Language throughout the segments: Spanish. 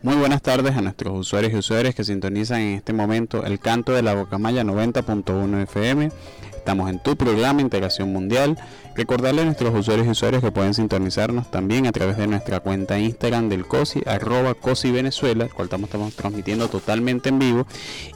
Muy buenas tardes a nuestros usuarios y usuarias que sintonizan en este momento el canto de la Bocamaya 90.1 FM. Estamos en tu programa Integración Mundial. Recordarle a nuestros usuarios y usuarias que pueden sintonizarnos también a través de nuestra cuenta Instagram del COSI, arroba COSI el cual estamos, estamos transmitiendo totalmente en vivo,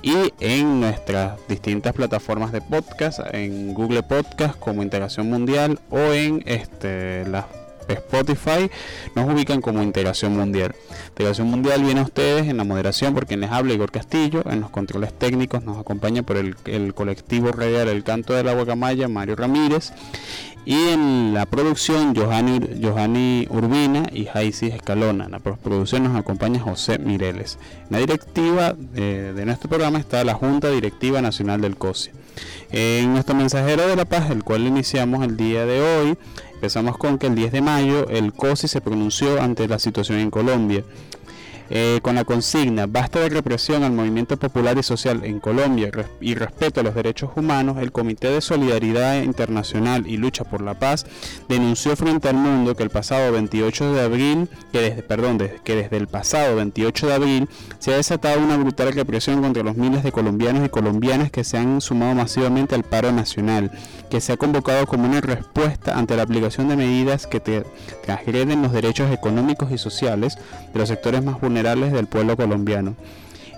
y en nuestras distintas plataformas de podcast, en Google Podcast como Integración Mundial o en este, las Spotify nos ubican como Integración Mundial. Integración Mundial viene a ustedes en la moderación por quien les habla Igor Castillo, en los controles técnicos nos acompaña por el, el colectivo radial El Canto de la Guacamaya Mario Ramírez y en la producción Johanny, Johanny Urbina y Jaisis Escalona. En la postproducción nos acompaña José Mireles. En la directiva eh, de nuestro programa está la Junta Directiva Nacional del COSI. En nuestro mensajero de la paz, el cual iniciamos el día de hoy, empezamos con que el 10 de mayo el COSI se pronunció ante la situación en Colombia. Eh, con la consigna Basta de represión al movimiento popular y social en Colombia y respeto a los derechos humanos, el Comité de Solidaridad Internacional y Lucha por la Paz denunció frente al mundo que el pasado 28 de abril, que desde, perdón, que desde el pasado 28 de abril se ha desatado una brutal represión contra los miles de colombianos y colombianas que se han sumado masivamente al paro nacional, que se ha convocado como una respuesta ante la aplicación de medidas que transgreden los derechos económicos y sociales de los sectores más vulnerables del pueblo colombiano.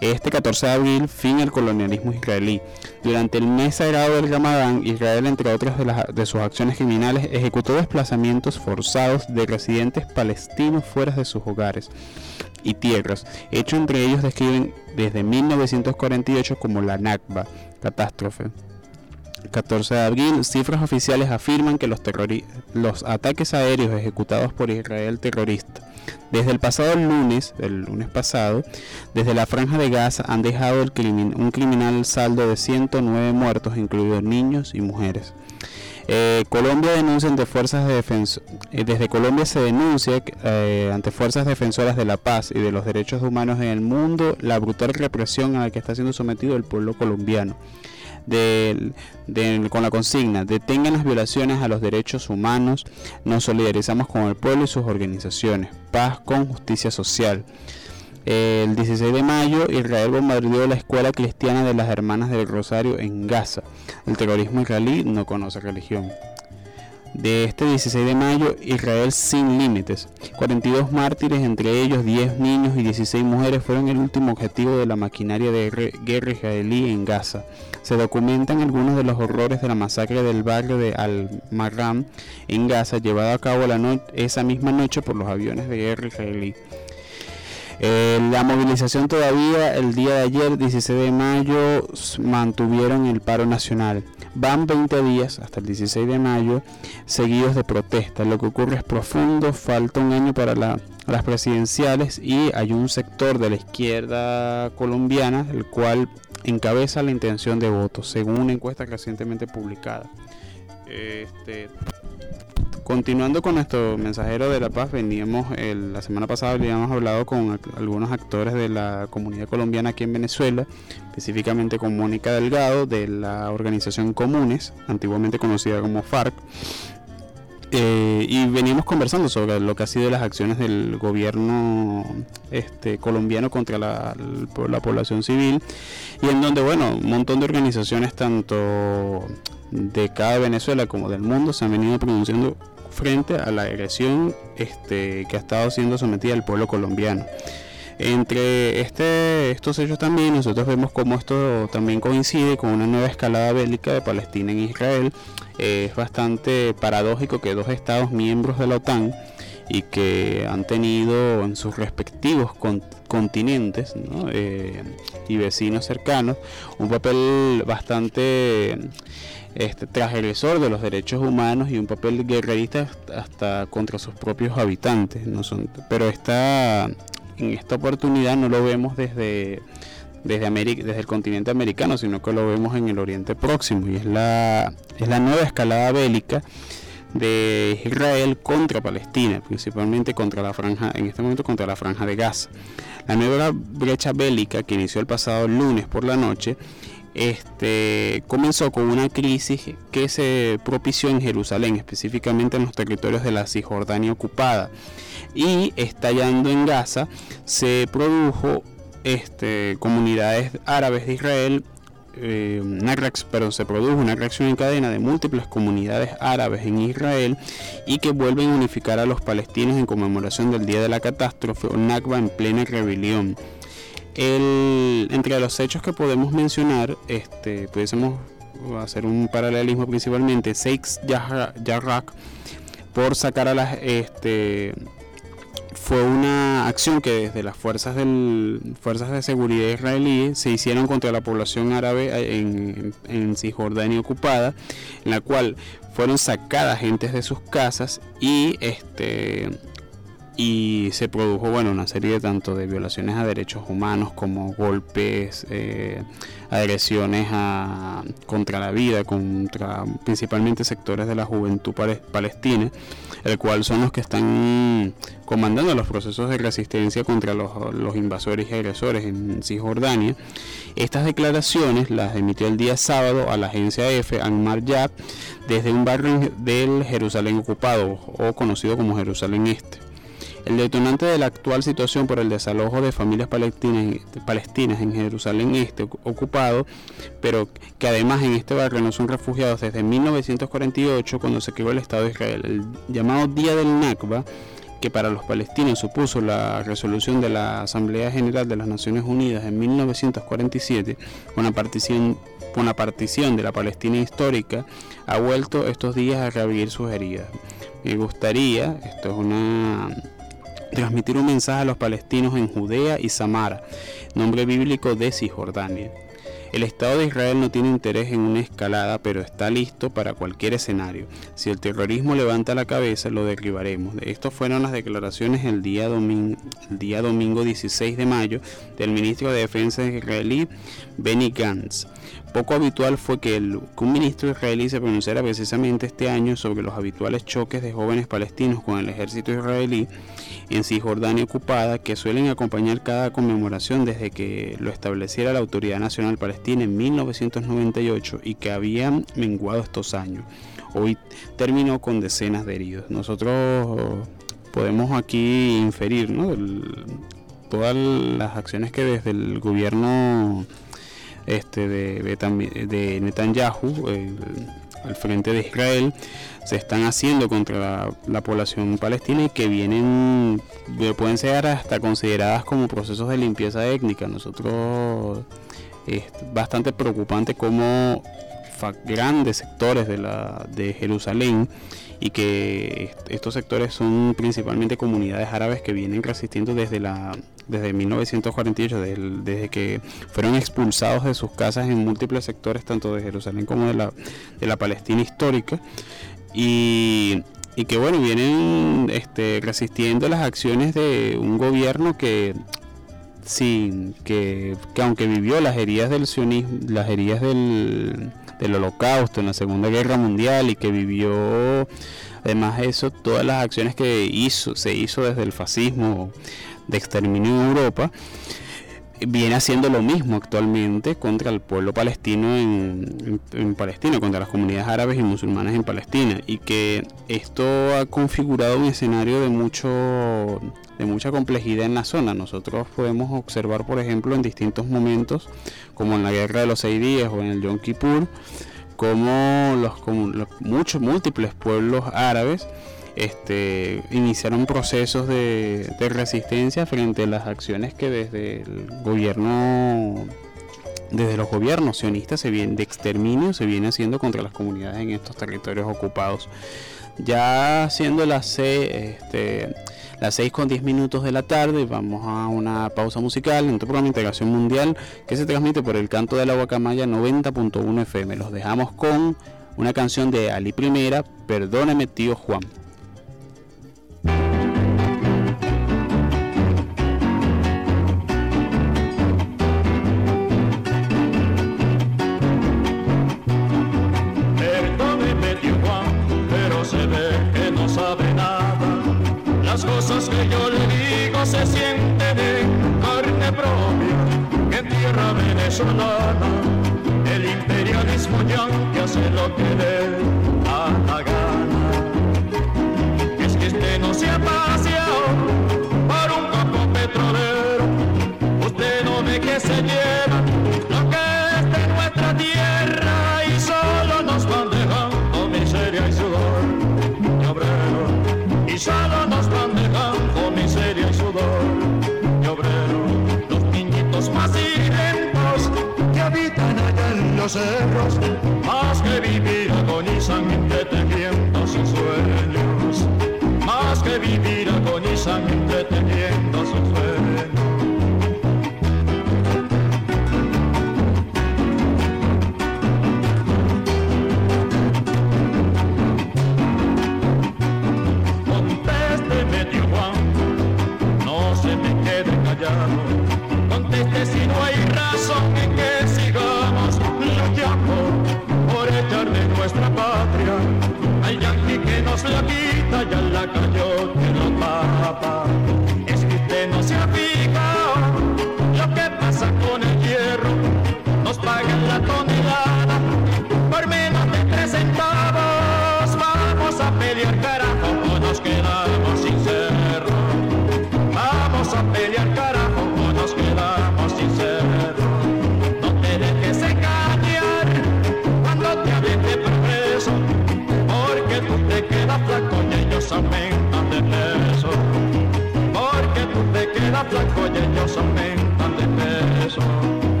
Este 14 de abril, fin al colonialismo israelí. Durante el mes sagrado del Ramadán, Israel, entre otras de, sus acciones criminales, ejecutó desplazamientos forzados de residentes palestinos fuera de sus hogares y tierras, hecho entre ellos describen desde 1948 como la Nakba, catástrofe. 14 de abril, cifras oficiales afirman que los, los ataques aéreos ejecutados por Israel terrorista desde el pasado lunes, el lunes pasado, desde la franja de Gaza han dejado el un criminal saldo de 109 muertos, incluidos niños y mujeres. Eh, Colombia ante fuerzas defensa. desde Colombia se denuncia eh, ante fuerzas defensoras de la paz y de los derechos humanos en el mundo la brutal represión a la que está siendo sometido el pueblo colombiano. Con la consigna detengan las violaciones a los derechos humanos, nos solidarizamos con el pueblo y sus organizaciones. Paz con justicia social. El 16 de mayo, Israel bombardeó la escuela cristiana de las Hermanas del Rosario en Gaza. El terrorismo israelí no conoce religión. De este 16 de mayo, Israel sin límites. 42 mártires, entre ellos 10 niños y 16 mujeres, fueron el último objetivo de la maquinaria de guerra israelí en Gaza. Se documentan algunos de los horrores de la masacre del barrio de Al-Marram en Gaza, llevada a cabo esa misma noche por los aviones de guerra israelí. Eh, la movilización todavía el día de ayer, 16 de mayo, mantuvieron el paro nacional. Van 20 días hasta el 16 de mayo seguidos de protestas. Lo que ocurre es profundo, falta un año para las presidenciales y hay un sector de la izquierda colombiana el cual encabeza la intención de voto, según una encuesta recientemente publicada. Este, continuando con nuestro mensajero de la paz, veníamos la semana pasada habíamos hablado con algunos actores de la comunidad colombiana aquí en Venezuela, específicamente con Mónica Delgado de la organización Comunes, antiguamente conocida como FARC. Eh, y veníamos conversando sobre lo que ha sido las acciones del gobierno este, colombiano contra la, la población civil y en donde, bueno, un montón de organizaciones, tanto de cada Venezuela como del mundo, se han venido pronunciando frente a la agresión este, que ha estado siendo sometida el pueblo colombiano. Entre este, estos hechos también nosotros vemos cómo esto también coincide con una nueva escalada bélica de Palestina en Israel. es bastante paradójico que dos estados miembros de la OTAN y que han tenido en sus respectivos continentes eh, y vecinos cercanos un papel bastante este, transgresor de los derechos humanos y un papel guerrerista hasta contra sus propios habitantes. Pero esta, en esta oportunidad no lo vemos desde, desde, América, desde el continente americano, sino que lo vemos en el Oriente Próximo y es la, es la nueva escalada bélica de Israel contra Palestina, principalmente contra la franja, en este momento contra la franja de Gaza. La nueva brecha bélica que inició el pasado lunes por la noche este, comenzó con una crisis que se propició en Jerusalén, específicamente en los territorios de la Cisjordania ocupada. Y estallando en Gaza, se produjo este, comunidades árabes de Israel, eh, pero se produjo una reacción en cadena de múltiples comunidades árabes en Israel y que vuelven a unificar a los palestinos en conmemoración del día de la catástrofe o Nakba en plena rebelión. Entre los hechos que podemos mencionar, este, pudiésemos hacer un paralelismo principalmente, Seix Yarrak, por sacar a las... Este, fue una acción que desde las fuerzas, del, fuerzas de seguridad israelíes se hicieron contra la población árabe en, en Cisjordania ocupada, en la cual fueron sacadas gentes de sus casas y este y se produjo bueno una serie tanto de violaciones a derechos humanos como golpes eh, agresiones a, contra la vida contra principalmente sectores de la juventud palestina el cual son los que están comandando los procesos de resistencia contra los, invasores y agresores en Cisjordania. Estas declaraciones las emitió el día sábado a la agencia EFE Anmar Yab desde un barrio del Jerusalén ocupado o conocido como Jerusalén Este el detonante de la actual situación por el desalojo de familias palestinas, en Jerusalén Este ocupado, pero que además en este barrio no son refugiados desde 1948 cuando se creó el Estado de Israel. El llamado Día del Nakba que para los palestinos supuso la resolución de la Asamblea General de las Naciones Unidas en 1947 con la partición, con la partición de la Palestina histórica, ha vuelto estos días a reabrir sus heridas. Me gustaría, esto es una transmitir un mensaje a los palestinos en Judea y Samara, nombre bíblico de Cisjordania. El Estado de Israel no tiene interés en una escalada, pero está listo para cualquier escenario. Si el terrorismo levanta la cabeza, lo derribaremos. Estas fueron las declaraciones el día, domingo, el día domingo 16 de mayo del ministro de Defensa israelí Benny Gantz. Poco habitual fue que, un ministro israelí se pronunciara precisamente este año sobre los habituales choques de jóvenes palestinos con el ejército israelí en Cisjordania ocupada que suelen acompañar cada conmemoración desde que lo estableciera la Autoridad Nacional Palestina en 1998 y que habían menguado estos años. Hoy terminó con decenas de heridos. Nosotros podemos aquí inferir todas las acciones que desde el gobierno este, de, de Netanyahu, al frente de Israel se están haciendo contra la, población palestina y que vienen, eh, pueden ser hasta consideradas como procesos de limpieza étnica. Nosotros es bastante preocupante cómo grandes sectores de, la, de Jerusalén y que estos sectores son principalmente comunidades árabes que vienen resistiendo desde la desde 1948 desde, que fueron expulsados de sus casas en múltiples sectores tanto de Jerusalén como de la, de la Palestina histórica. Y, y que bueno vienen este, resistiendo las acciones de un gobierno que sí que, que aunque vivió las heridas del sionismo las heridas del del holocausto en la Segunda Guerra Mundial y que vivió además de eso todas las acciones que hizo, se hizo desde el fascismo de exterminio en Europa, viene haciendo lo mismo actualmente contra el pueblo palestino en, Palestina, contra las comunidades árabes y musulmanas en Palestina, y que esto ha configurado un escenario de mucho de mucha complejidad en la zona. Nosotros podemos observar, por ejemplo, en distintos momentos, como en la Guerra de los Seis Días o en el Yom Kippur, como los, muchos múltiples pueblos árabes este, iniciaron procesos de, resistencia frente a las acciones que desde el gobierno desde los gobiernos sionistas se viene, de exterminio se viene haciendo contra las comunidades en estos territorios ocupados. Ya siendo las seis, este, las 6 con 10 minutos de la tarde, vamos a una pausa musical en tu programa Integración Mundial que se transmite por el canto de la Guacamaya 90.1 FM. Los dejamos con una canción de Ali Primera, Perdóneme tío Juan. Hace Yeah.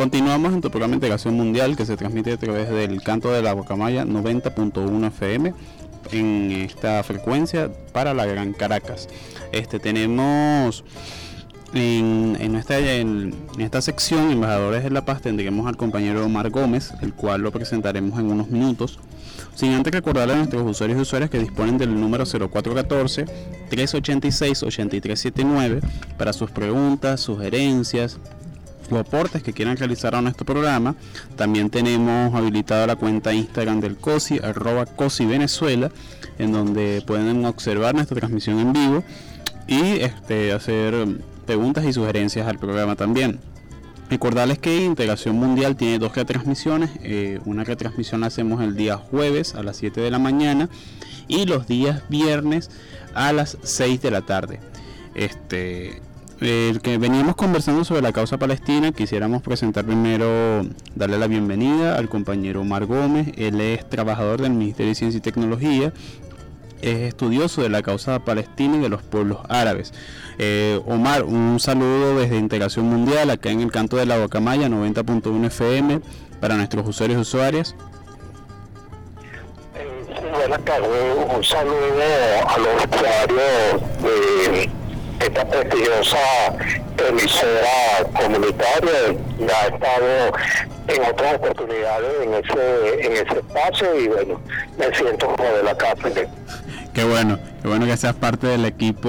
Continuamos en tu programa de Integración Mundial que se transmite a través del canto de la guacamaya 90.1 FM en esta frecuencia para la Gran Caracas. Este tenemos en, en, esta, en, esta sección, Embajadores de la Paz, tendremos al compañero Omar Gómez, el cual lo presentaremos en unos minutos. Sin antes recordarle a nuestros usuarios y usuarias que disponen del número 0414-386-8379 para sus preguntas, sugerencias, o aportes que quieran realizar a nuestro programa. También tenemos habilitada la cuenta Instagram del COSI, arroba COSI Venezuela, en donde pueden observar nuestra transmisión en vivo y este, hacer preguntas y sugerencias al programa también. Recordarles que Integración Mundial tiene dos retransmisiones. Eh, una retransmisión la hacemos el día jueves a las 7 de la mañana y los días viernes a las 6 de la tarde. Este, el que veníamos conversando sobre la causa palestina, quisiéramos presentar primero, darle la bienvenida al compañero Omar Gómez. Él es trabajador del Ministerio de Ciencia y Tecnología es estudioso de la causa palestina y de los pueblos árabes. Eh, Omar, un saludo desde Integración Mundial, acá en el canto de la Guacamaya, 90.1 FM, para nuestros usuarios y usuarias. buenas tardes, un saludo a los usuarios de esta prestigiosa emisora comunitaria. Ya ha estado en otras oportunidades en ese, en ese espacio y bueno, me siento como de la casa. Qué bueno, qué bueno que seas parte del equipo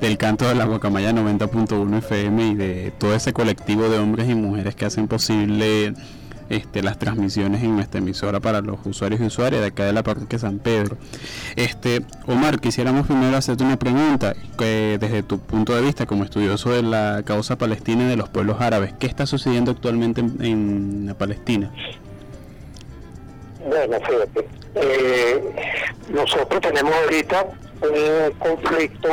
del canto de la Guacamaya 90.1 FM y de todo ese colectivo de hombres y mujeres que hacen posible este, las transmisiones en nuestra emisora para los usuarios y usuarias de acá de la parroquia San Pedro. Este, Omar, quisiéramos primero hacerte una pregunta, que desde tu punto de vista como estudioso de la causa palestina y de los pueblos árabes, ¿qué está sucediendo actualmente en, la Palestina? Bueno, fíjate, eh, nosotros tenemos ahorita un conflicto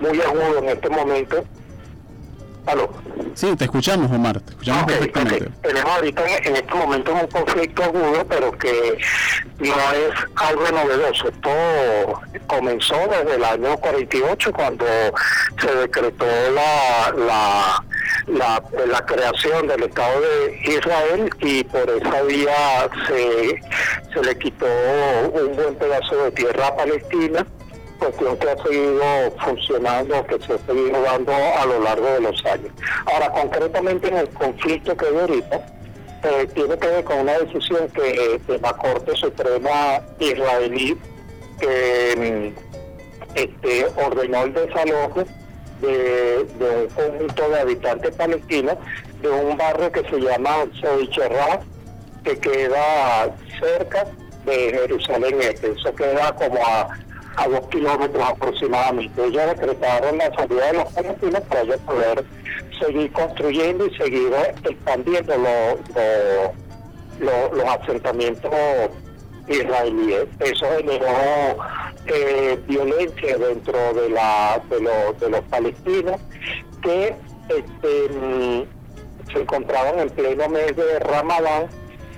muy agudo en este momento ¿Aló? Sí, te escuchamos, Omar, te escuchamos perfectamente. Tenemos ahorita en este momento un conflicto agudo, pero que no es algo novedoso. Todo comenzó desde el año 48, cuando se decretó la, la, la, la creación del Estado de Israel y por esa vía se, se le quitó un buen pedazo de tierra a Palestina cuestión que ha seguido funcionando, que se ha seguido dando a lo largo de los años. Ahora, concretamente en el conflicto que hay ahorita, eh, tiene que ver con una decisión que de la Corte Suprema israelí que mm, este, ordenó el desalojo de, un conjunto de habitantes palestinos de un barrio que se llama Seicherrat, que queda cerca de Jerusalén Este. Eso queda como a a dos kilómetros aproximadamente. Ellos decretaron la salida de los palestinos para ellos poder seguir construyendo y seguir expandiendo los asentamientos israelíes. Eso generó eh, violencia dentro de, la, de, los palestinos que este, mm, se encontraban en pleno mes de Ramadán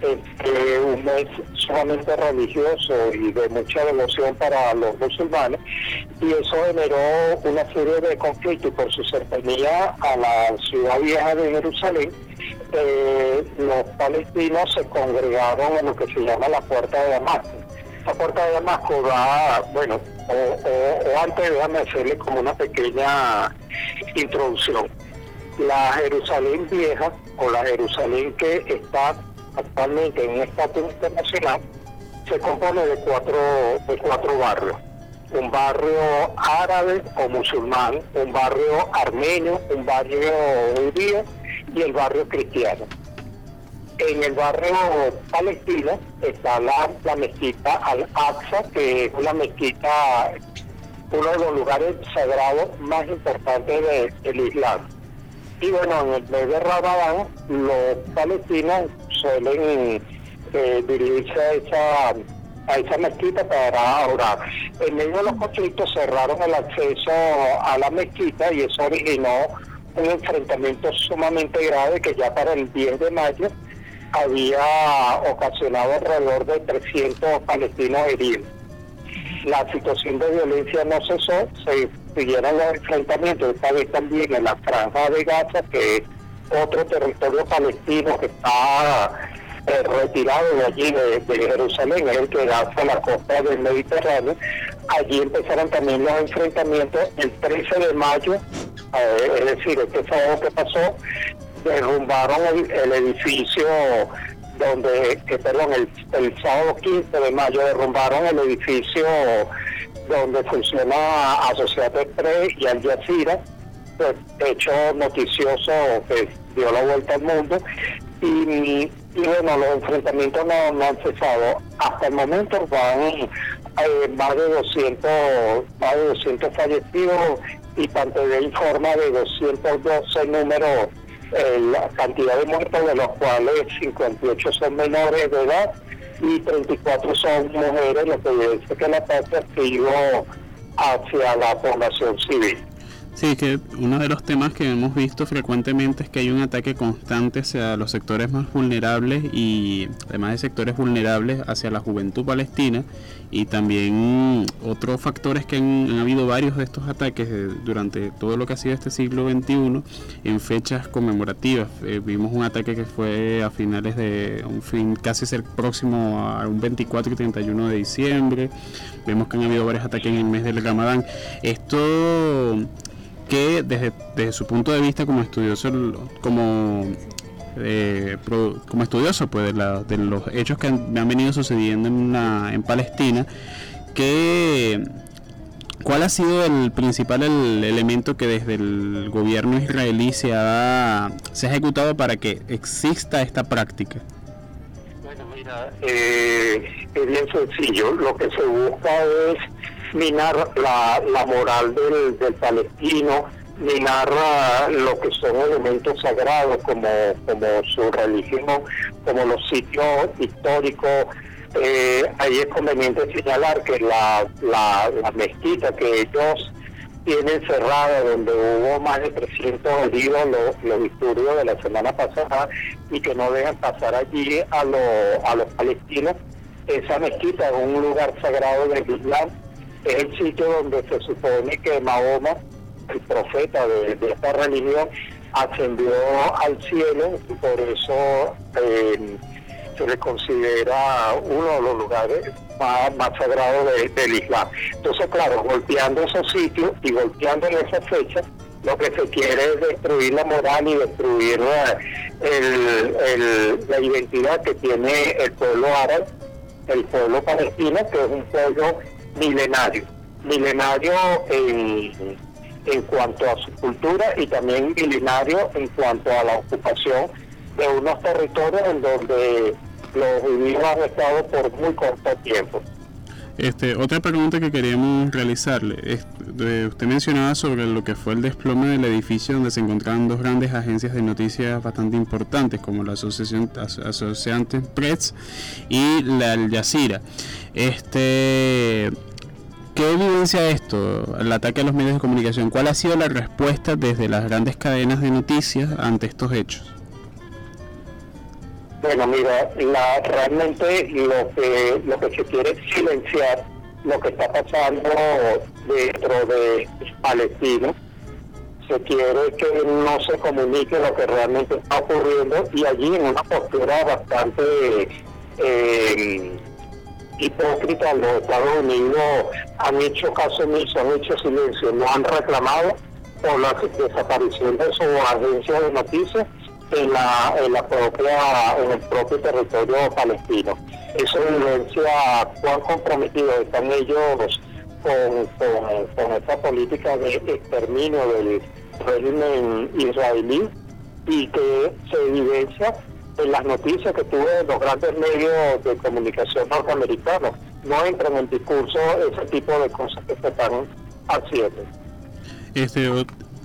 este, un mes sumamente religioso y de mucha devoción para los musulmanes y eso generó una serie de conflictos por su cercanía a la ciudad vieja de Jerusalén. Eh, los palestinos se congregaron en lo que se llama la puerta de Damasco. La puerta de Damasco da, bueno, o, o antes déjame hacerle como una pequeña introducción. La Jerusalén vieja o la Jerusalén que está actualmente en un estatus internacional, se compone de cuatro, de cuatro barrios. Un barrio árabe o musulmán, un barrio armenio, un barrio judío y el barrio cristiano. En el barrio palestino está la, mezquita Al-Aqsa, que es una mezquita, uno de los lugares sagrados más importantes del Islam. Y bueno, en el mes de Ramadán, los palestinos suelen que dirigirse a esa mezquita para orar. En medio de los conflictos cerraron el acceso a la mezquita y eso originó un enfrentamiento sumamente grave que ya para el 10 de mayo había ocasionado alrededor de 300 palestinos heridos. La situación de violencia no cesó, se siguieron los enfrentamientos, esta vez también en la franja de Gaza, que otro territorio palestino que está eh, retirado de allí, de, Jerusalén, es el que da la costa del Mediterráneo. Allí empezaron también los enfrentamientos el 13 de mayo, eh, es decir, este sábado que pasó, derrumbaron el, edificio donde, que perdón, el, el, sábado 15 de mayo derrumbaron el edificio donde funciona Asociación Express y Al Jazeera, pues, hecho noticioso que dio la vuelta al mundo. Y y bueno, los enfrentamientos no, han cesado. Hasta el momento van eh, más de 200 más de 200 fallecidos y de informa de 212 números, eh, la cantidad de muertos, de los cuales 58 son menores de edad y 34 son mujeres, lo que dice que la ha sido hacia la población civil. Sí, que uno de los temas que hemos visto frecuentemente es que hay un ataque constante hacia los sectores más vulnerables y además de sectores vulnerables hacia la juventud palestina y también otros factores que han, habido varios de estos ataques durante todo lo que ha sido este siglo XXI en fechas conmemorativas. Eh, vimos un ataque que fue a finales de un fin casi ser próximo a un 24 y 31 de diciembre. Vemos que han habido varios ataques en el mes del Ramadán. Esto que desde, su punto de vista como estudioso, como, eh, como estudioso pues, de, los hechos que han, venido sucediendo en, en Palestina, que, ¿cuál ha sido el principal elemento que desde el gobierno israelí se ha, se ha ejecutado para que exista esta práctica? Bueno, mira, eh, es bien sencillo. Lo que se busca es minar la, moral del, del palestino, minar lo que son elementos sagrados como, como su religión, como los sitios históricos. Eh, ahí es conveniente señalar que la, mezquita que ellos tienen cerrada, donde hubo más de 300 heridos, los, los disturbios de la semana pasada, y que no dejan pasar allí a, a los palestinos. Esa mezquita es un lugar sagrado del Islam es el sitio donde se supone que Mahoma, el profeta de, esta religión, ascendió al cielo y por eso eh, se le considera uno de los lugares más, sagrados del Islam. Entonces, claro, golpeando esos sitios y golpeando en esa fecha, lo que se quiere es destruir la moral y destruir la identidad que tiene el pueblo árabe, el pueblo palestino, que es un pueblo milenario, milenario en, en cuanto a su cultura y también milenario en cuanto a la ocupación de unos territorios en donde los judíos han estado por muy corto tiempo. Este, otra pregunta que queríamos realizarle, es, usted mencionaba sobre lo que fue el desplome del edificio donde se encontraban dos grandes agencias de noticias bastante importantes como la Asociación Associated Press y la Al Jazeera. Este, ¿Qué evidencia esto, el ataque a los medios de comunicación? ¿Cuál ha sido la respuesta desde las grandes cadenas de noticias ante estos hechos? Bueno, mira, la, realmente lo que, lo que se quiere es silenciar lo que está pasando dentro de Palestina. Se quiere que no se comunique lo que realmente está ocurriendo y allí en una postura bastante eh, hipócrita los Estados Unidos han hecho caso omiso, han hecho silencio, no han reclamado por la desaparición de su agencia de noticias en la, en la propia, en el propio territorio palestino. Eso evidencia cuán comprometidos están ellos con, con, esta política de exterminio del régimen israelí y que se evidencia en las noticias que tuve de los grandes medios de comunicación norteamericanos. No entran en discurso ese tipo de cosas que se están haciendo. Este,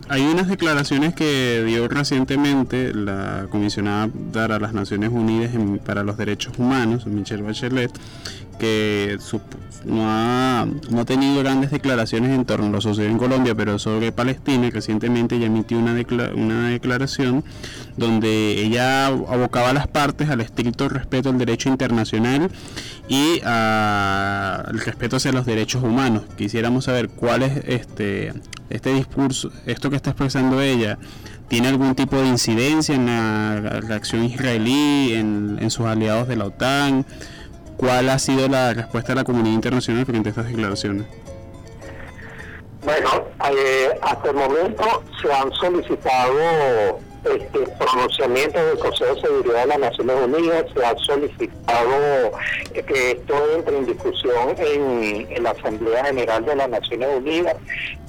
hay unas declaraciones que dio recientemente la comisionada para las Naciones Unidas para los Derechos Humanos, Michelle Bachelet, que no, ha, no ha tenido grandes declaraciones en torno a lo sucedido en Colombia, pero sobre Palestina, recientemente ella emitió una, una declaración donde ella abocaba a las partes al estricto respeto al derecho internacional y al respeto hacia los derechos humanos. Quisiéramos saber cuál es este, este discurso, esto que está expresando ella, ¿tiene algún tipo de incidencia en la reacción israelí, en, en sus aliados de la OTAN? ¿Cuál ha sido la respuesta de la comunidad internacional frente a estas declaraciones? Bueno, eh, hasta el momento se han solicitado este, pronunciamientos del Consejo de Seguridad de las Naciones Unidas, se ha solicitado que esto entre en discusión en, la Asamblea General de las Naciones Unidas,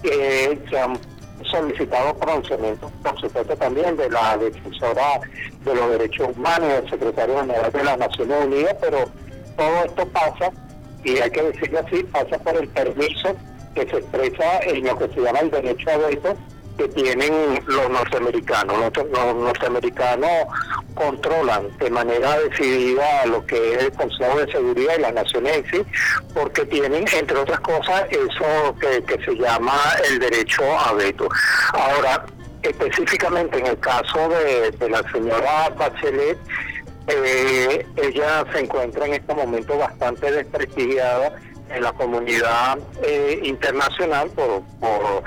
se han solicitado pronunciamientos, por supuesto, también de la defensora de los derechos humanos, del secretario general de las Naciones Unidas, pero todo esto pasa, y hay que decirlo así, pasa por el permiso que se expresa en lo que se llama el derecho a veto que tienen los norteamericanos. Los, norteamericanos controlan de manera decidida lo que es el Consejo de Seguridad y las Naciones en sí, porque tienen, entre otras cosas, eso que, se llama el derecho a veto. Ahora, específicamente en el caso de, de la señora Bachelet, eh, ella se encuentra en este momento bastante desprestigiada en la comunidad eh, internacional por, por,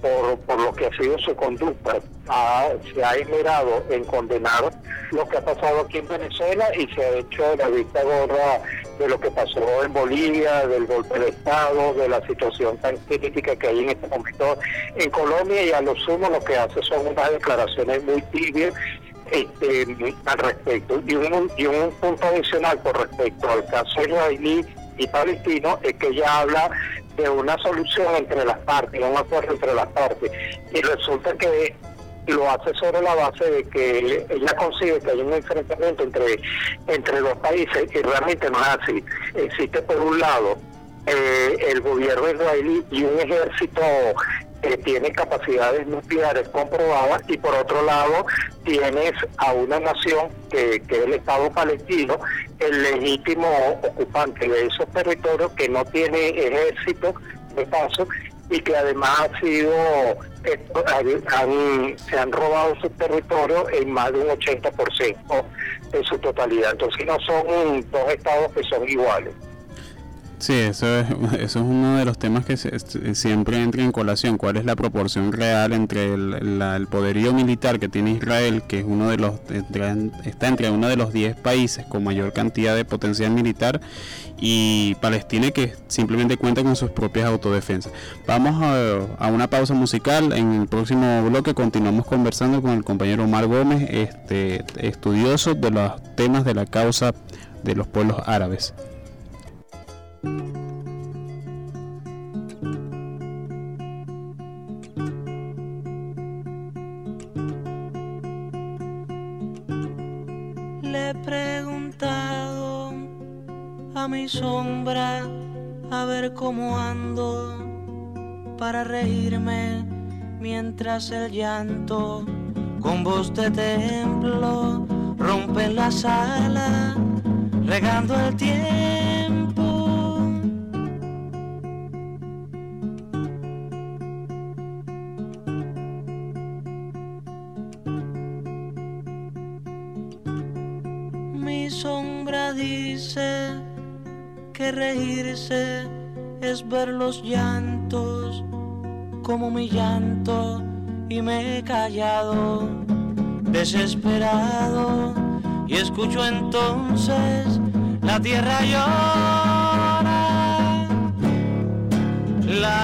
por, lo que ha sido su conducta. se ha esmerado en condenar lo que ha pasado aquí en Venezuela y se ha hecho la vista gorda de lo que pasó en Bolivia, del golpe de Estado, de la situación tan crítica que hay en este momento en Colombia y a lo sumo lo que hace son unas declaraciones muy tibias este, al respecto. Y un, y un punto adicional con respecto al caso israelí y palestino es que ella habla de una solución entre las partes, un acuerdo entre las partes. Y resulta que lo hace sobre la base de que ella consigue que hay un enfrentamiento entre, entre dos países y realmente no es así. Existe por un lado eh, el gobierno israelí y un ejército que tiene capacidades nucleares comprobadas y por otro lado tienes a una nación que, es el Estado palestino, el legítimo ocupante de esos territorios que no tiene ejército de paso y que además ha sido se han robado su territorio en más de un 80% de su totalidad. Entonces no son dos estados que son iguales. Sí, eso es, eso es uno de los temas que siempre entra en colación. ¿Cuál es la proporción real entre el, poderío militar que tiene Israel, que es uno de los está entre uno de los 10 países con mayor cantidad de potencial militar, y Palestina que simplemente cuenta con sus propias autodefensas? Vamos a, a una pausa musical. En el próximo bloque continuamos conversando con el compañero Omar Gómez, este estudioso de los temas de la causa de los pueblos árabes. A ver cómo ando para reírme mientras el llanto con voz de templo rompe la sala regando el tiempo los llantos como mi llanto y me he callado desesperado y escucho entonces la tierra llora. La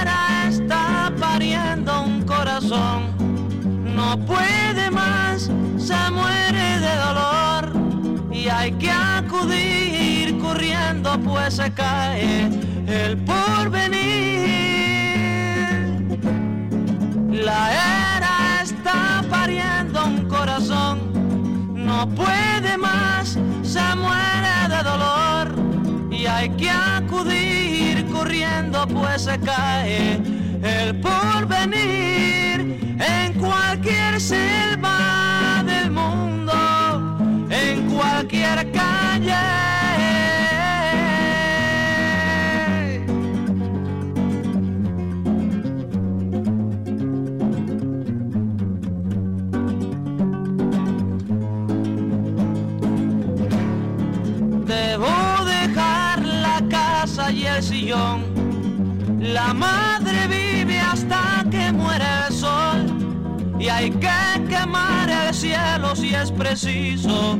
era está pariendo un corazón no puede más se muere de dolor y hay que acudir corriendo pues se cae el porvenir. La era está pariendo un corazón, no puede más, se muere de dolor. Y hay que acudir corriendo pues se cae el porvenir sillón. La madre vive hasta que muere el sol y hay que quemar el cielo si es preciso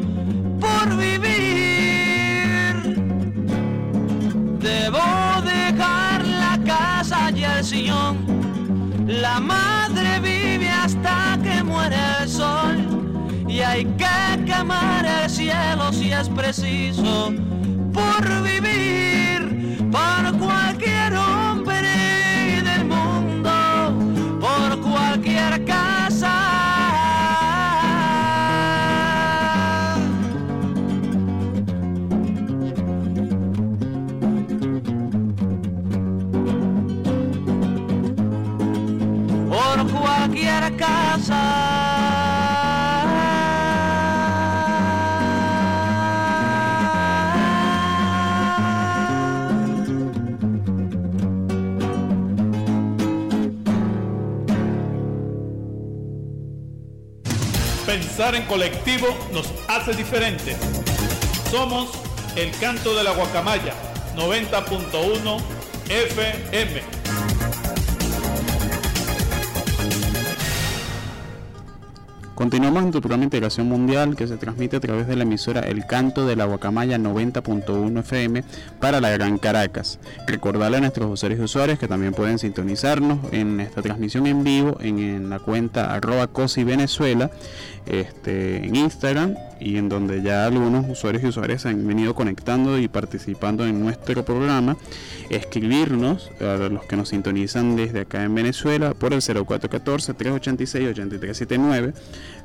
por vivir. Debo dejar la casa y el sillón. La madre vive hasta que muere el sol y hay que quemar el cielo si es preciso por vivir por cualquier hombre Pensar en colectivo nos hace diferentes. Somos el canto de la guacamaya 90.1 FM. Continuamos en tu programa Integración Mundial que se transmite a través de la emisora El Canto de la Guacamaya 90.1 FM para la Gran Caracas. Recordarle a nuestros usuarios y usuarios que también pueden sintonizarnos en esta transmisión en vivo en, la cuenta arroba cosi Venezuela este, en Instagram y en donde ya algunos usuarios y usuarias han venido conectando y participando en nuestro programa. Escribirnos a los que nos sintonizan desde acá en Venezuela por el 0414-386-8379.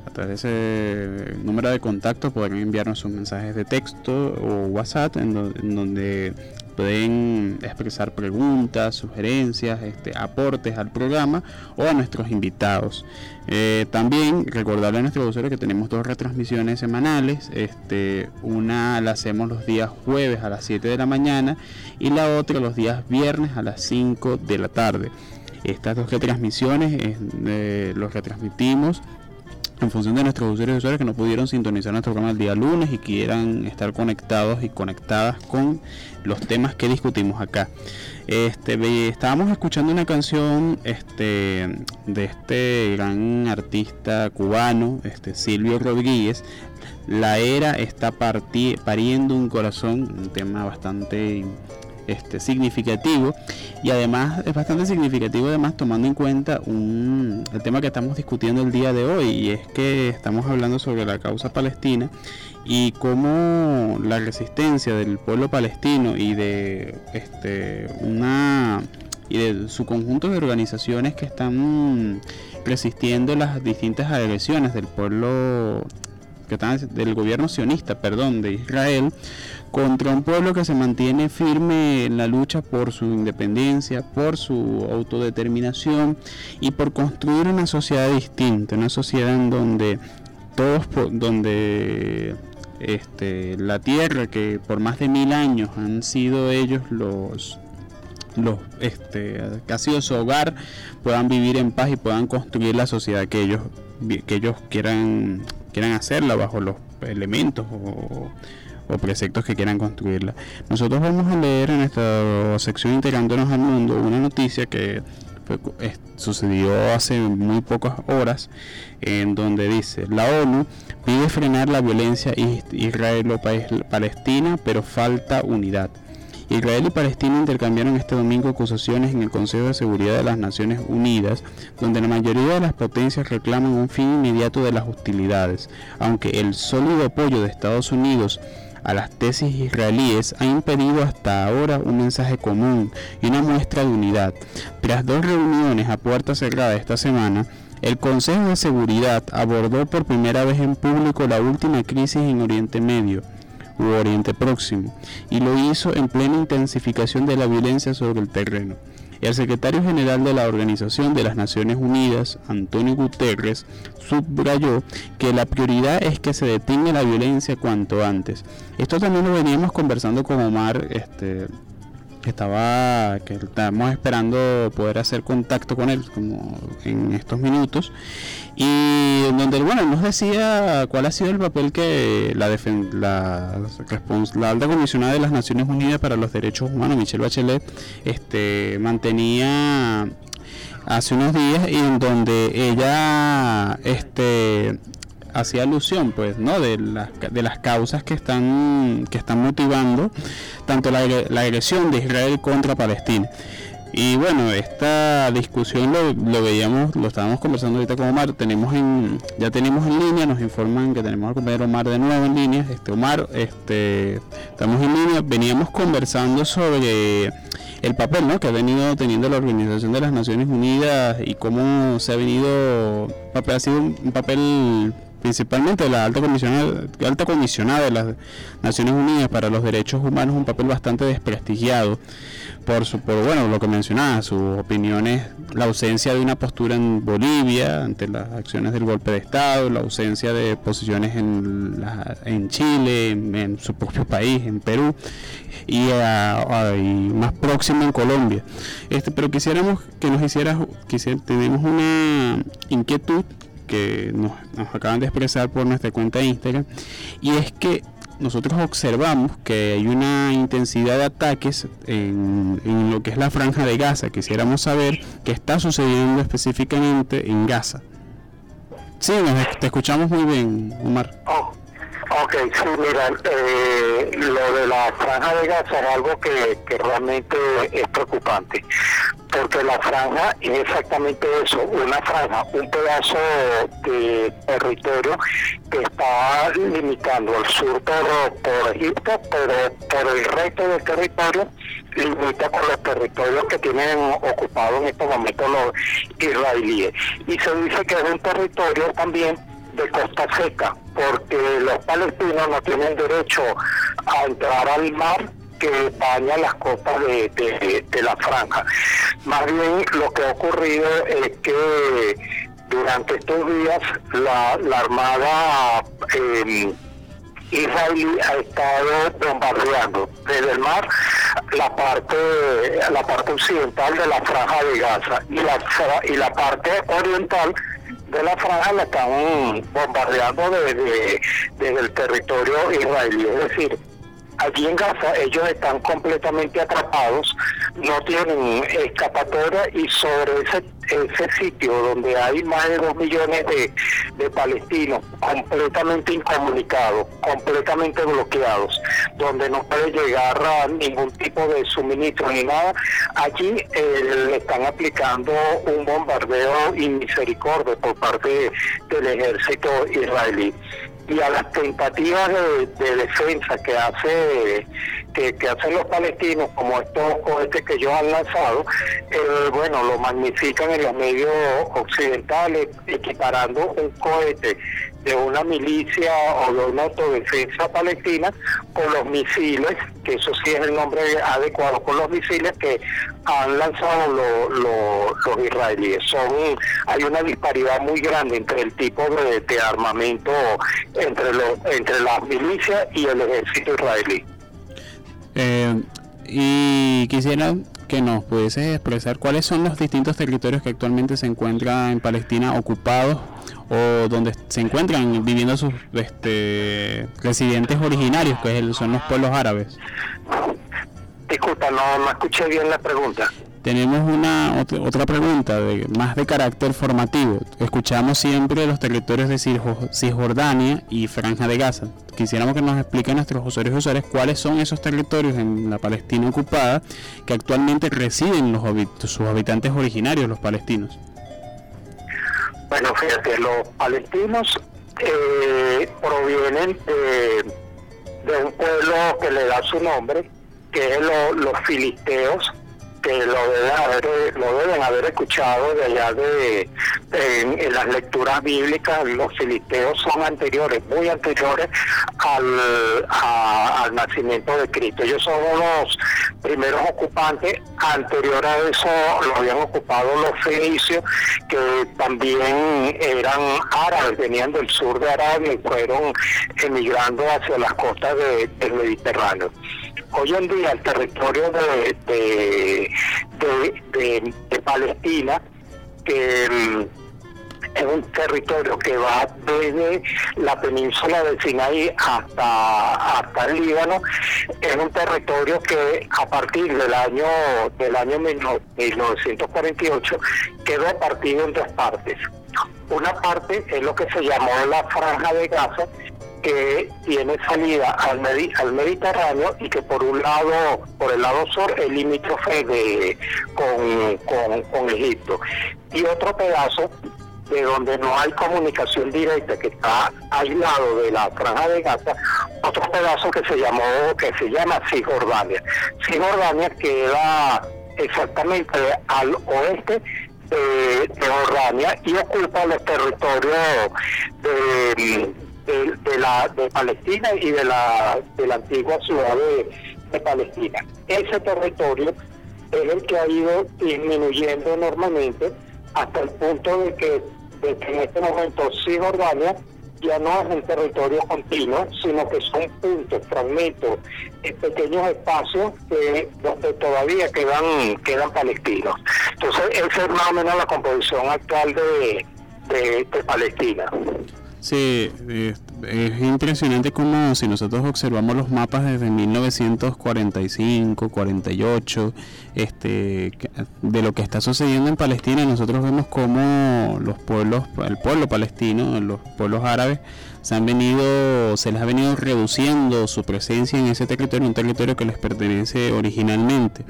A través de ese número de contacto podrán enviarnos sus mensajes de texto o WhatsApp en, do- en donde pueden expresar preguntas, sugerencias, este, aportes al programa o a nuestros invitados. Eh, también recordarle a nuestros usuarios que tenemos dos retransmisiones semanales. Este, una la hacemos los días jueves a las 7 de la mañana y la otra los días viernes a las 5 de la tarde. Estas dos retransmisiones eh, eh, los retransmitimos en función de nuestros usuarios y usuarios que no pudieron sintonizar nuestro programa el día lunes y quieran estar conectados y conectadas con los temas que discutimos acá. Este, estábamos escuchando una canción este, de este gran artista cubano, este, Silvio Rodríguez. La era está pariendo un corazón, un tema bastante este, significativo y además es bastante significativo además tomando en cuenta un, el tema que estamos discutiendo el día de hoy y es que estamos hablando sobre la causa palestina y cómo la resistencia del pueblo palestino y de este, una y de su conjunto de organizaciones que están resistiendo las distintas agresiones del pueblo que están del gobierno sionista, perdón, de Israel contra un pueblo que se mantiene firme en la lucha por su independencia, por su autodeterminación y por construir una sociedad distinta, una sociedad en donde todos, donde este, la tierra que por más de mil años han sido ellos los los este que ha sido su hogar puedan vivir en paz y puedan construir la sociedad que ellos que ellos quieran quieran hacerla bajo los elementos o, o preceptos que quieran construirla. Nosotros vamos a leer en esta sección integrándonos al mundo una noticia que fue cu- es- sucedió hace muy pocas horas en donde dice la ONU pide frenar la violencia is- israelo-palestina pero falta unidad. Israel y Palestina intercambiaron este domingo acusaciones en el Consejo de Seguridad de las Naciones Unidas, donde la mayoría de las potencias reclaman un fin inmediato de las hostilidades, aunque el sólido apoyo de Estados Unidos a las tesis israelíes ha impedido hasta ahora un mensaje común y una muestra de unidad. Tras dos reuniones a puerta cerrada esta semana, el Consejo de Seguridad abordó por primera vez en público la última crisis en Oriente Medio u Oriente Próximo, y lo hizo en plena intensificación de la violencia sobre el terreno. El secretario general de la Organización de las Naciones Unidas, Antonio Guterres, subrayó que la prioridad es que se detenga la violencia cuanto antes. Esto también lo veníamos conversando con Omar este, estaba que estábamos esperando poder hacer contacto con él como en estos minutos. Y donde bueno nos decía cuál ha sido el papel que la, la, la alta comisionada de las Naciones Unidas para los Derechos Humanos Michelle Bachelet este mantenía hace unos días y en donde ella este hacía alusión pues no de las, de las causas que están que están motivando tanto la, la agresión de Israel contra Palestina y bueno, esta discusión lo, lo, veíamos, lo estábamos conversando ahorita con Omar, tenemos en, ya tenemos en línea, nos informan que tenemos al compañero Omar de nuevo en línea. Este Omar, este, estamos en línea, veníamos conversando sobre el papel ¿no? que ha venido teniendo la Organización de las Naciones Unidas y cómo se ha venido, ha sido un papel principalmente la alta comisionada, alta comisionada de las Naciones Unidas para los Derechos Humanos, un papel bastante desprestigiado por su, por bueno, lo que mencionaba, sus opiniones, la ausencia de una postura en Bolivia ante las acciones del golpe de Estado, la ausencia de posiciones en, en Chile, en, su propio país, en Perú y, más próximo en Colombia. Este, pero quisiéramos que nos hicieras, quisiera, tenemos una inquietud que nos, acaban de expresar por nuestra cuenta de Instagram, y es que nosotros observamos que hay una intensidad de ataques en, lo que es la franja de Gaza. Quisiéramos saber qué está sucediendo específicamente en Gaza. Sí, te escuchamos muy bien, Omar. Oh, ok, sí, mira, eh, lo de la franja de Gaza es algo que, que realmente es preocupante porque la franja es exactamente eso, una franja, un pedazo de territorio que está limitando el sur por, Egipto, pero por el resto del territorio limita con los territorios que tienen ocupados en estos momentos los israelíes. Y se dice que es un territorio también de costa seca, porque los palestinos no tienen derecho a entrar al mar que baña las costas de, la franja. Más bien lo que ha ocurrido es que durante estos días la, Armada eh, israelí ha estado bombardeando desde el mar la parte la parte occidental de la franja de Gaza y la y la parte oriental de la franja la están bombardeando desde, desde el territorio israelí es decir allí en Gaza ellos están completamente atrapados, no tienen escapatoria y sobre ese, ese sitio donde hay más de dos millones de, de palestinos completamente incomunicados, completamente bloqueados, donde no puede llegar a ningún tipo de suministro ni nada, allí eh, le están aplicando un bombardeo inmisericordia por parte del ejército israelí y a las tentativas de, defensa que hace que, hacen los palestinos como estos cohetes que ellos han lanzado eh, bueno lo magnifican en los medios occidentales equiparando un cohete de una milicia o de una autodefensa palestina con los misiles, que eso sí es el nombre adecuado, con los misiles que han lanzado los israelíes. Son Hay una disparidad muy grande entre el tipo de, armamento entre, los, entre las milicias y el ejército israelí. Eh, y quisiera que nos pudieses expresar cuáles son los distintos territorios que actualmente se encuentran en Palestina ocupados o donde se encuentran viviendo sus este, residentes originarios, que son los pueblos árabes. Disculpa, no, no escuché bien la pregunta. Tenemos una otra pregunta de, más de carácter formativo. Escuchamos siempre los territorios de Cisjordania y Franja de Gaza. Quisiéramos que nos expliquen nuestros usuarios y usuarios cuáles son esos territorios en la Palestina ocupada que actualmente residen los, sus habitantes originarios, los palestinos. Bueno, fíjate, los palestinos eh, provienen de, un pueblo que le da su nombre, que es los filisteos, que lo deben haber, lo deben haber escuchado de allá de, en, las lecturas bíblicas, los filisteos son anteriores, muy anteriores al, al nacimiento de Cristo. Ellos son los primeros ocupantes, anterior a eso lo habían ocupado los fenicios, que también eran árabes, venían del sur de Arabia y fueron emigrando hacia las costas del Mediterráneo hoy en día el territorio de, de, de, de Palestina, que mm, es un territorio que va desde la península de Sinaí hasta, hasta el Líbano, es un territorio que a partir del año del año 1948 quedó partido en dos partes. Una parte es lo que se llamó la franja de Gaza, que tiene salida al, al Mediterráneo y que por un lado, por el lado sur, es limítrofe de, con, con, con Egipto. Y otro pedazo de donde no hay comunicación directa, que está aislado de la franja de Gaza, otro pedazo que se llamó, que se llama Cisjordania. Cisjordania queda exactamente al oeste de, Jordania y ocupa los territorios de, de, la de Palestina y de la de la antigua ciudad de Palestina. Ese territorio es el que ha ido disminuyendo enormemente hasta el punto de que de que en este momento Cisjordania ya no es un territorio continuo, sino que son puntos, fragmentos, pequeños espacios que, donde todavía quedan, quedan palestinos. Entonces, esa es más o menos la composición actual de, de Palestina. Sí, es, impresionante como si nosotros observamos los mapas desde 1945, 48, este, de lo que está sucediendo en Palestina, nosotros vemos como los pueblos, el pueblo palestino, los pueblos árabes, se han venido, se les ha venido reduciendo su presencia en ese territorio, un territorio que les pertenece originalmente.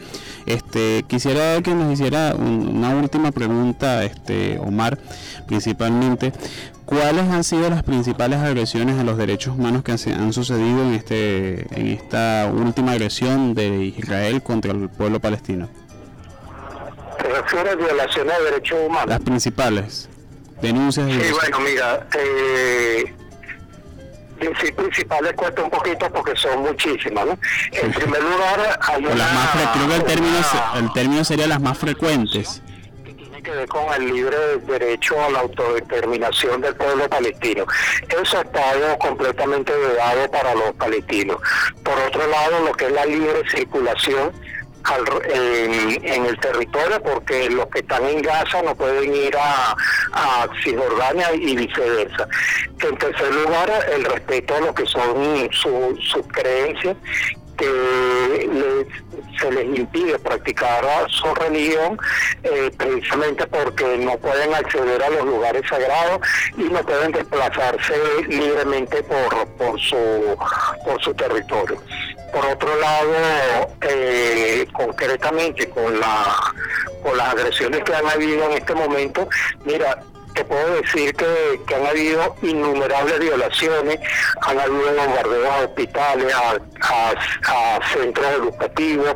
Este, quisiera que nos hiciera una última pregunta, este, Omar, principalmente ¿Cuáles han sido las principales agresiones a los derechos humanos que han sucedido en este en esta última agresión de Israel contra el pueblo palestino? ¿Te refieres a violaciones de derechos humanos? Las principales denuncias. Sí, bueno, mira, eh, sí, principales cuesta un poquito porque son muchísimas, ¿no? En primer lugar, hay una, las más creo que el término, el término sería las más frecuentes con el libre derecho a la autodeterminación del pueblo palestino. Eso ha estado completamente vedado para los palestinos. Por otro lado, lo que es la libre circulación en, el territorio porque los que están en Gaza no pueden ir a, a Cisjordania y viceversa. En tercer lugar, el respeto a lo que son sus creencias que se les impide practicar su religión eh, precisamente porque no pueden acceder a los lugares sagrados y no pueden desplazarse libremente por, por, su, por su territorio. Por otro lado, eh, concretamente con, la, con las agresiones que han habido en este momento, mira, te puedo decir que, han habido innumerables violaciones, han habido bombardeos a hospitales, a centros educativos,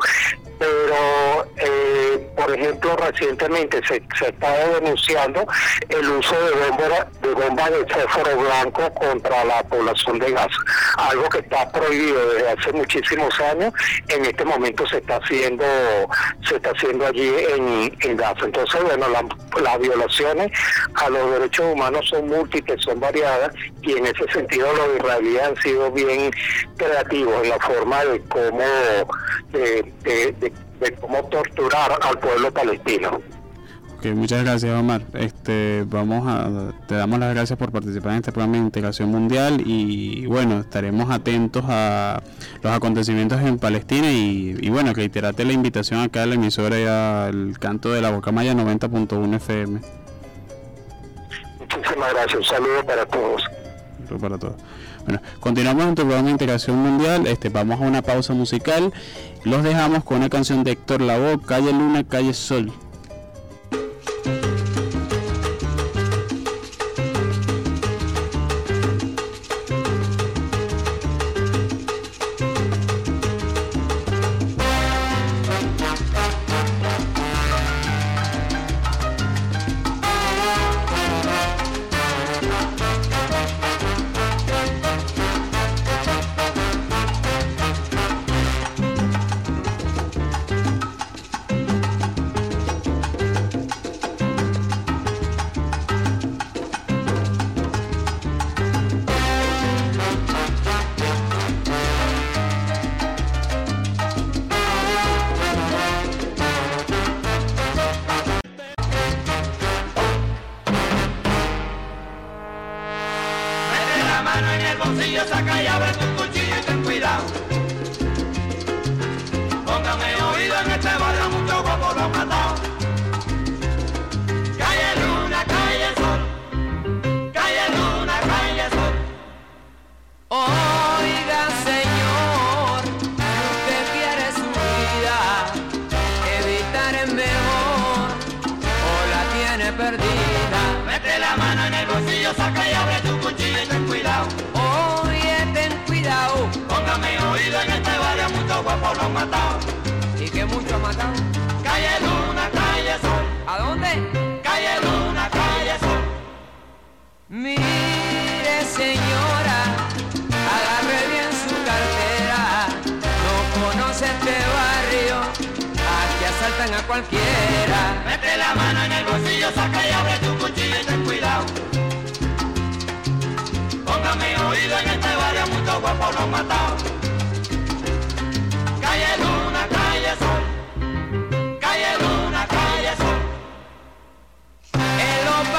pero eh, por ejemplo recientemente se, se estado denunciando el uso de bombas de bombas de fósforo blanco contra la población de Gaza, algo que está prohibido desde hace muchísimos años, en este momento se está haciendo se está haciendo allí en, en Gaza. Entonces, bueno, las violaciones a los derechos humanos son múltiples, son variadas y en ese sentido los israelíes han sido bien creativos en la forma de cómo de de cómo torturar al pueblo palestino. Okay, muchas gracias Omar. Este, vamos a, te damos las gracias por participar en este programa de integración mundial y bueno, estaremos atentos a los acontecimientos en Palestina y, y bueno, reiterate la invitación acá a la emisora y al canto de la Bocamaya 90.1 FM. Muchísimas gracias, un saludo para todos. Para todos. Bueno, continuamos en tu programa de integración mundial. Este, vamos a una pausa musical. Los dejamos con una canción de Héctor Lavoe, Calle Luna, Calle Sol. Mucho? Calle Luna, calle Sol. ¿A dónde? Calle Luna, calle Sol. Mire, señora, agarre bien su cartera. No conoce este barrio, aquí asaltan a cualquiera. Mete la mano en el bolsillo, saca y abre tu cuchillo y ten cuidado. Póngame oído en este barrio, muchos guapos lo han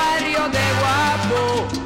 Barrios de guapo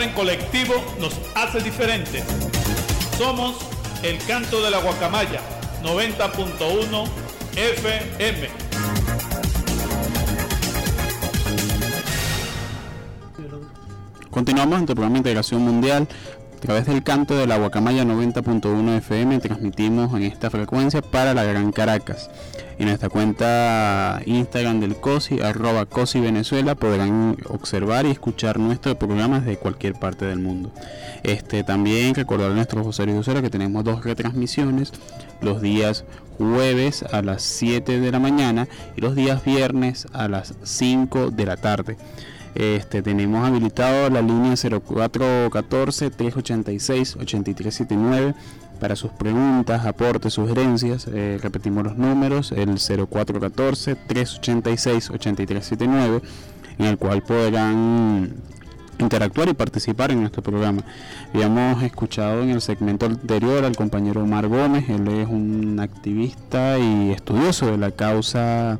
En colectivo nos hace diferentes. Somos el canto de la guacamaya 90.1 FM. Continuamos en tu programa de Integración Mundial. A través del canto de la Guacamaya 90.1 FM transmitimos en esta frecuencia para la Gran Caracas. En nuestra cuenta Instagram del COSI, arroba COSI podrán observar y escuchar nuestros programas de cualquier parte del mundo. Este, también recordar a nuestros usuarios y usuarias que tenemos dos retransmisiones los días jueves a las 7 de la mañana y los días viernes a las 5 de la tarde. Este, tenemos habilitado la línea 0414-386-8379 para sus preguntas, aportes, sugerencias. Eh, repetimos los números, el 0414-386-8379, en el cual podrán interactuar y participar en nuestro programa. Habíamos escuchado en el segmento anterior al compañero Omar Gómez, él es un activista y estudioso de la causa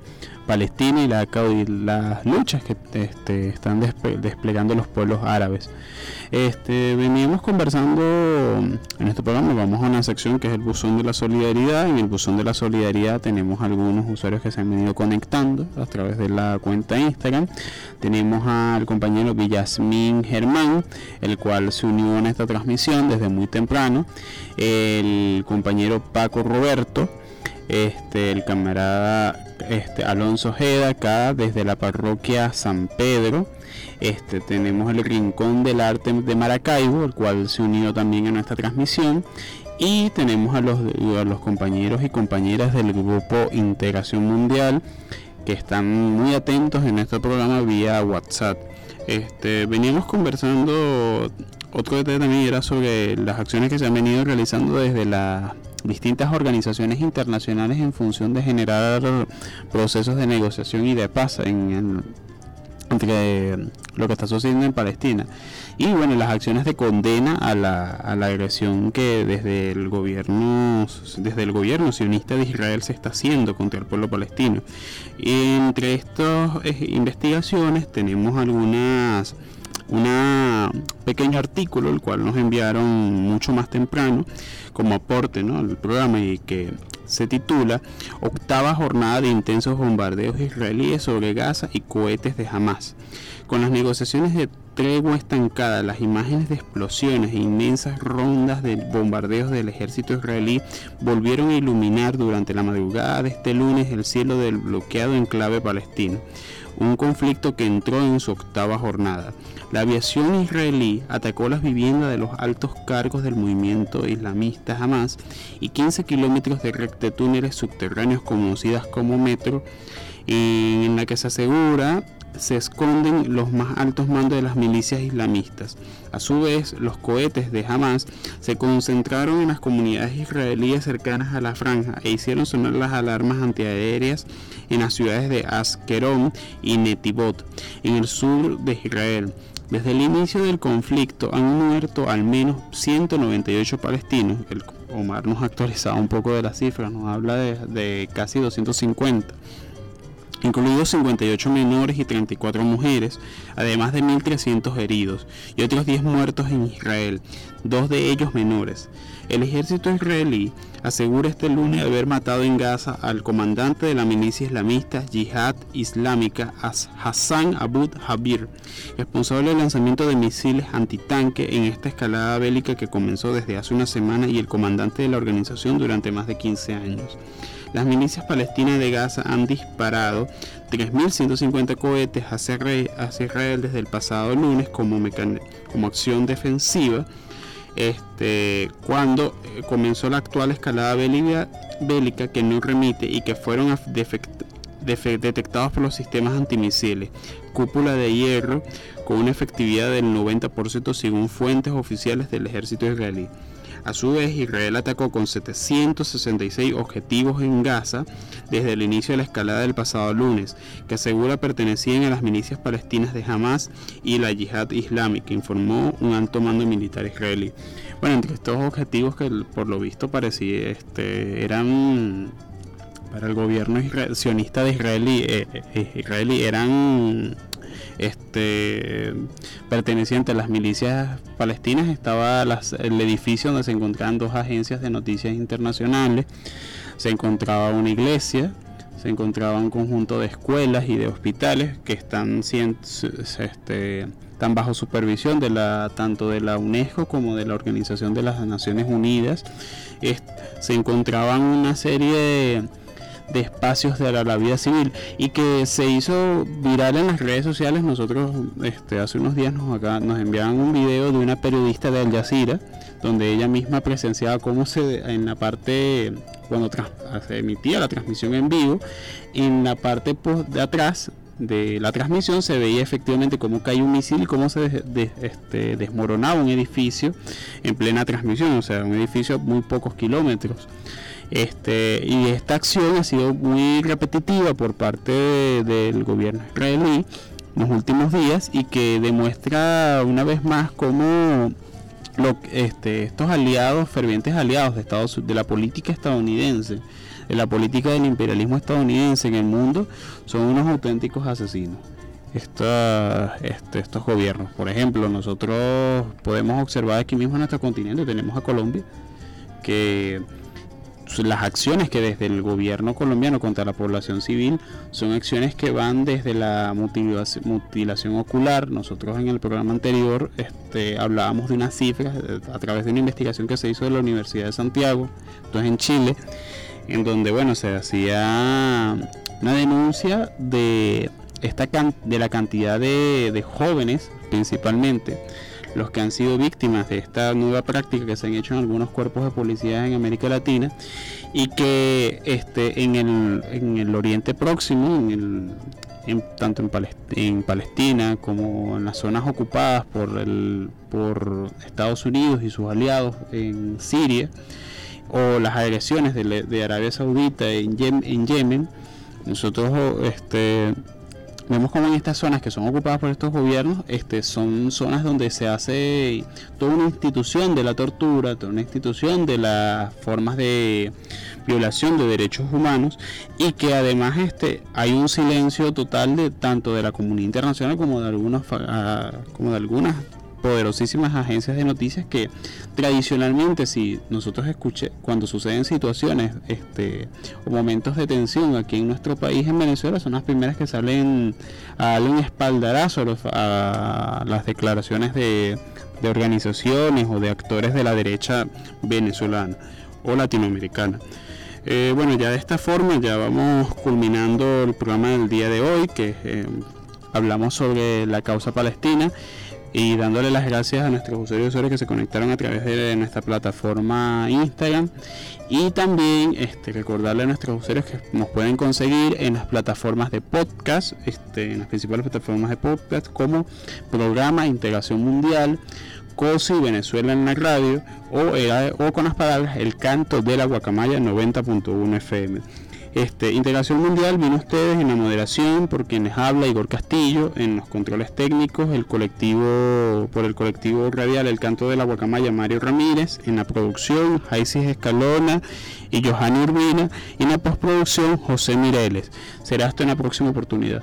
palestina y, la, y las luchas que este, están desplegando los pueblos árabes. Este, veníamos conversando en este programa, vamos a una sección que es el buzón de la solidaridad. En el buzón de la solidaridad tenemos algunos usuarios que se han venido conectando a través de la cuenta Instagram. Tenemos al compañero Villasmín Germán, el cual se unió en esta transmisión desde muy temprano. El compañero Paco Roberto este, el camarada este, Alonso Jeda acá desde la parroquia San Pedro. Este, tenemos el Rincón del Arte de Maracaibo, el cual se unió también a nuestra transmisión. Y tenemos a los, a los compañeros y compañeras del grupo Integración Mundial que están muy atentos en este programa vía WhatsApp. Este, veníamos conversando, otro detalle también era sobre las acciones que se han venido realizando desde la distintas organizaciones internacionales en función de generar procesos de negociación y de paz en, entre lo que está sucediendo en Palestina. Y bueno las acciones de condena a la, a la agresión que desde el gobierno desde el gobierno sionista de Israel se está haciendo contra el pueblo palestino. Entre estas eh, investigaciones tenemos algunas un pequeño artículo el cual nos enviaron mucho más temprano como aporte ¿no? al programa y que se titula Octava jornada de intensos bombardeos israelíes sobre Gaza y cohetes de Hamas. Con las negociaciones de tregua estancada, las imágenes de explosiones e inmensas rondas de bombardeos del ejército israelí volvieron a iluminar durante la madrugada de este lunes el cielo del bloqueado enclave palestino, un conflicto que entró en su octava jornada. La aviación israelí atacó las viviendas de los altos cargos del movimiento islamista Hamas y 15 kilómetros de red túneles subterráneos conocidas como metro, en la que se asegura se esconden los más altos mandos de las milicias islamistas. A su vez, los cohetes de Hamas se concentraron en las comunidades israelíes cercanas a la franja e hicieron sonar las alarmas antiaéreas en las ciudades de Askerón y Netibot, en el sur de Israel. Desde el inicio del conflicto han muerto al menos 198 palestinos. El Omar nos ha actualizado un poco de las cifras, nos habla de, casi 250 incluidos 58 menores y 34 mujeres, además de 1.300 heridos y otros 10 muertos en Israel, dos de ellos menores. El ejército israelí asegura este lunes haber matado en Gaza al comandante de la milicia islamista Jihad Islámica Hassan Abud Habir, responsable del lanzamiento de misiles antitanque en esta escalada bélica que comenzó desde hace una semana y el comandante de la organización durante más de 15 años. Las milicias palestinas de Gaza han disparado 3.150 cohetes hacia Israel desde el pasado lunes como, acción defensiva este, cuando eh, comenzó la actual escalada bélica, que no remite y que fueron detectados por los sistemas antimisiles. Cúpula de hierro con una efectividad del 90% según fuentes oficiales del ejército israelí. A su vez, Israel atacó con 766 objetivos en Gaza desde el inicio de la escalada del pasado lunes, que asegura pertenecían a las milicias palestinas de Hamas y la Yihad Islámica, informó un alto mando militar israelí. Bueno, entre estos objetivos que por lo visto parecía este, eran para el gobierno de israelí, eh, eh, israelí eran este, perteneciente a las milicias palestinas estaba el edificio donde se encontraban dos agencias de noticias internacionales, se encontraba una iglesia, se encontraba un conjunto de escuelas y de hospitales que están, este, bajo supervisión de la, tanto de la UNESCO como de la Organización de las Naciones Unidas. se encontraban una serie de de espacios de la, vida civil y que se hizo viral en las redes sociales. Nosotros este, hace unos días nos, acá, nos enviaban un video de una periodista de Al Jazeera donde ella misma presenciaba cómo se en la parte cuando se emitía la transmisión en vivo en la parte de atrás de la transmisión se veía efectivamente cómo caía un misil cómo se este, desmoronaba un edificio en plena transmisión, o sea, un edificio a muy pocos kilómetros. Este, y esta acción ha sido muy repetitiva por parte del gobierno israelí en los últimos días y que demuestra una vez más cómo lo, este, estos aliados, fervientes aliados de, Estados, de la política estadounidense, de la política del imperialismo estadounidense en el mundo, son unos auténticos asesinos. este, estos gobiernos. Por ejemplo, nosotros podemos observar aquí mismo en nuestro continente, tenemos a Colombia, que las acciones que desde el gobierno colombiano contra la población civil son acciones que van desde la mutilación, ocular. Nosotros en el programa anterior este, hablábamos de unas cifras eh, a través de una investigación que se hizo de la Universidad de Santiago, entonces en Chile, en donde bueno se hacía una denuncia de esta de la cantidad de jóvenes principalmente los que han sido víctimas de esta nueva práctica que se han hecho en algunos cuerpos de policía en América Latina y que este, en, el, en el Oriente Próximo, en el, tanto en, en, Palestina como en las zonas ocupadas por, el, por Estados Unidos y sus aliados en Siria, o las agresiones de, de Arabia Saudita en, en Yemen, nosotros este, vemos como en estas zonas que son ocupadas por estos gobiernos, este, son zonas donde se hace toda una institución de la tortura, toda una institución de las formas de violación de derechos humanos y que además este, hay un silencio total de tanto de la comunidad internacional como de algunos ah, como de algunas poderosísimas agencias de noticias que tradicionalmente si nosotros escuché cuando suceden situaciones este o momentos de tensión aquí en nuestro país en Venezuela son las primeras que salen a darle un espaldarazo a, las declaraciones de, de organizaciones o de actores de la derecha venezolana o latinoamericana. Eh, bueno, ya de esta forma ya vamos culminando el programa del día de hoy, que eh, hablamos sobre la causa palestina y dándole las gracias a nuestros usuarios que se conectaron a través de nuestra plataforma Instagram y también este, recordarle a nuestros usuarios que nos pueden conseguir en las plataformas de podcast, este, en las principales plataformas de podcast como programa Integración Mundial, COSI Venezuela en la radio o, o con las palabras El canto de la guacamaya 90.1 FM. Este, Integración Mundial vino ustedes en la moderación por quienes habla Igor Castillo, en los controles técnicos, el colectivo por el colectivo radial El Canto de la Guacamaya Mario Ramírez, en la producción Jaisis Escalona y Johanny Urbina, y en la postproducción José Mireles. Será hasta en la próxima oportunidad.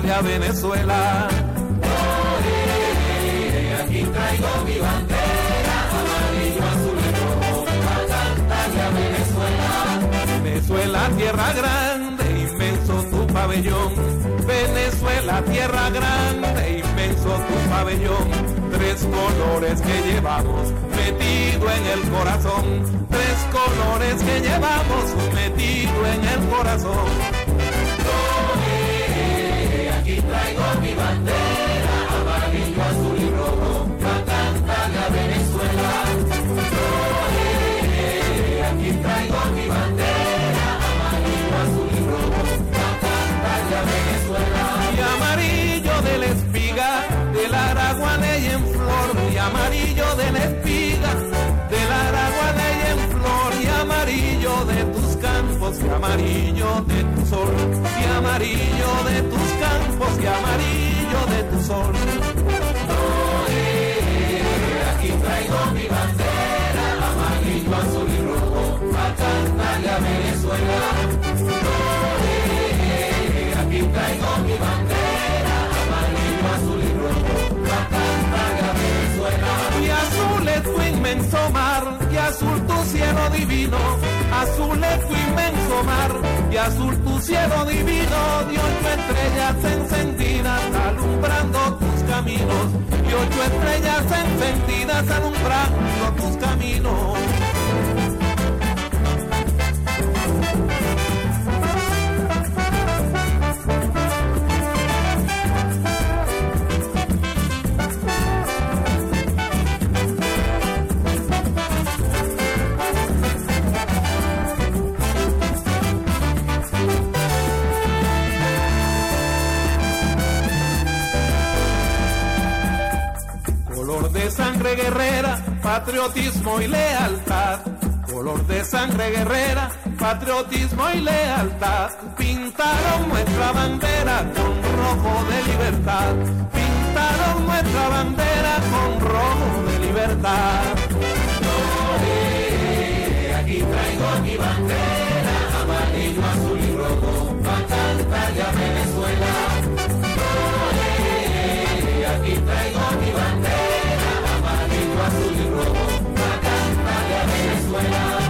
Venezuela. aquí traigo mi bandera, amarillo, azul y rojo, pa' cantarle a Venezuela. Venezuela, tierra grande, inmenso tu pabellón. Venezuela, tierra grande, inmenso tu pabellón tres colores que llevamos metido en el corazón, tres colores que llevamos metido en el corazón. Amarillo de tu sol, y amarillo de tus campos, y amarillo de tu sol. aquí traigo mi bandera, amarillo, azul y rojo, para cantarle a Venezuela. aquí traigo mi bandera, amarillo, azul y rojo, para cantarle a Venezuela. Y azul es tu inmenso mar, azul tu cielo divino, azul es tu inmenso mar, y azul tu cielo divino, de ocho estrellas encendidas alumbrando tus caminos, y ocho estrellas encendidas alumbrando tus caminos. Guerrera, patriotismo y lealtad. Color de sangre guerrera, patriotismo y lealtad. Pintaron nuestra bandera con rojo de libertad. Pintaron nuestra bandera con rojo de libertad. aquí traigo mi bandera, amarillo, azul y rojo, para cantarle a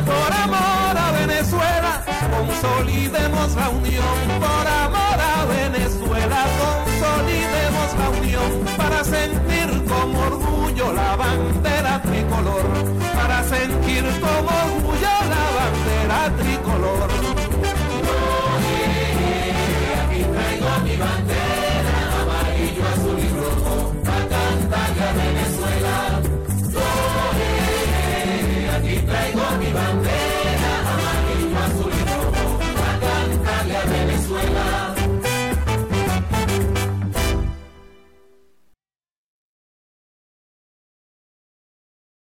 Por amor a Venezuela, consolidemos la unión. Por amor a Venezuela, consolidemos la unión. Para sentir con orgullo la bandera tricolor. Para sentir con orgullo la bandera tricolor. Traigo mi bandera.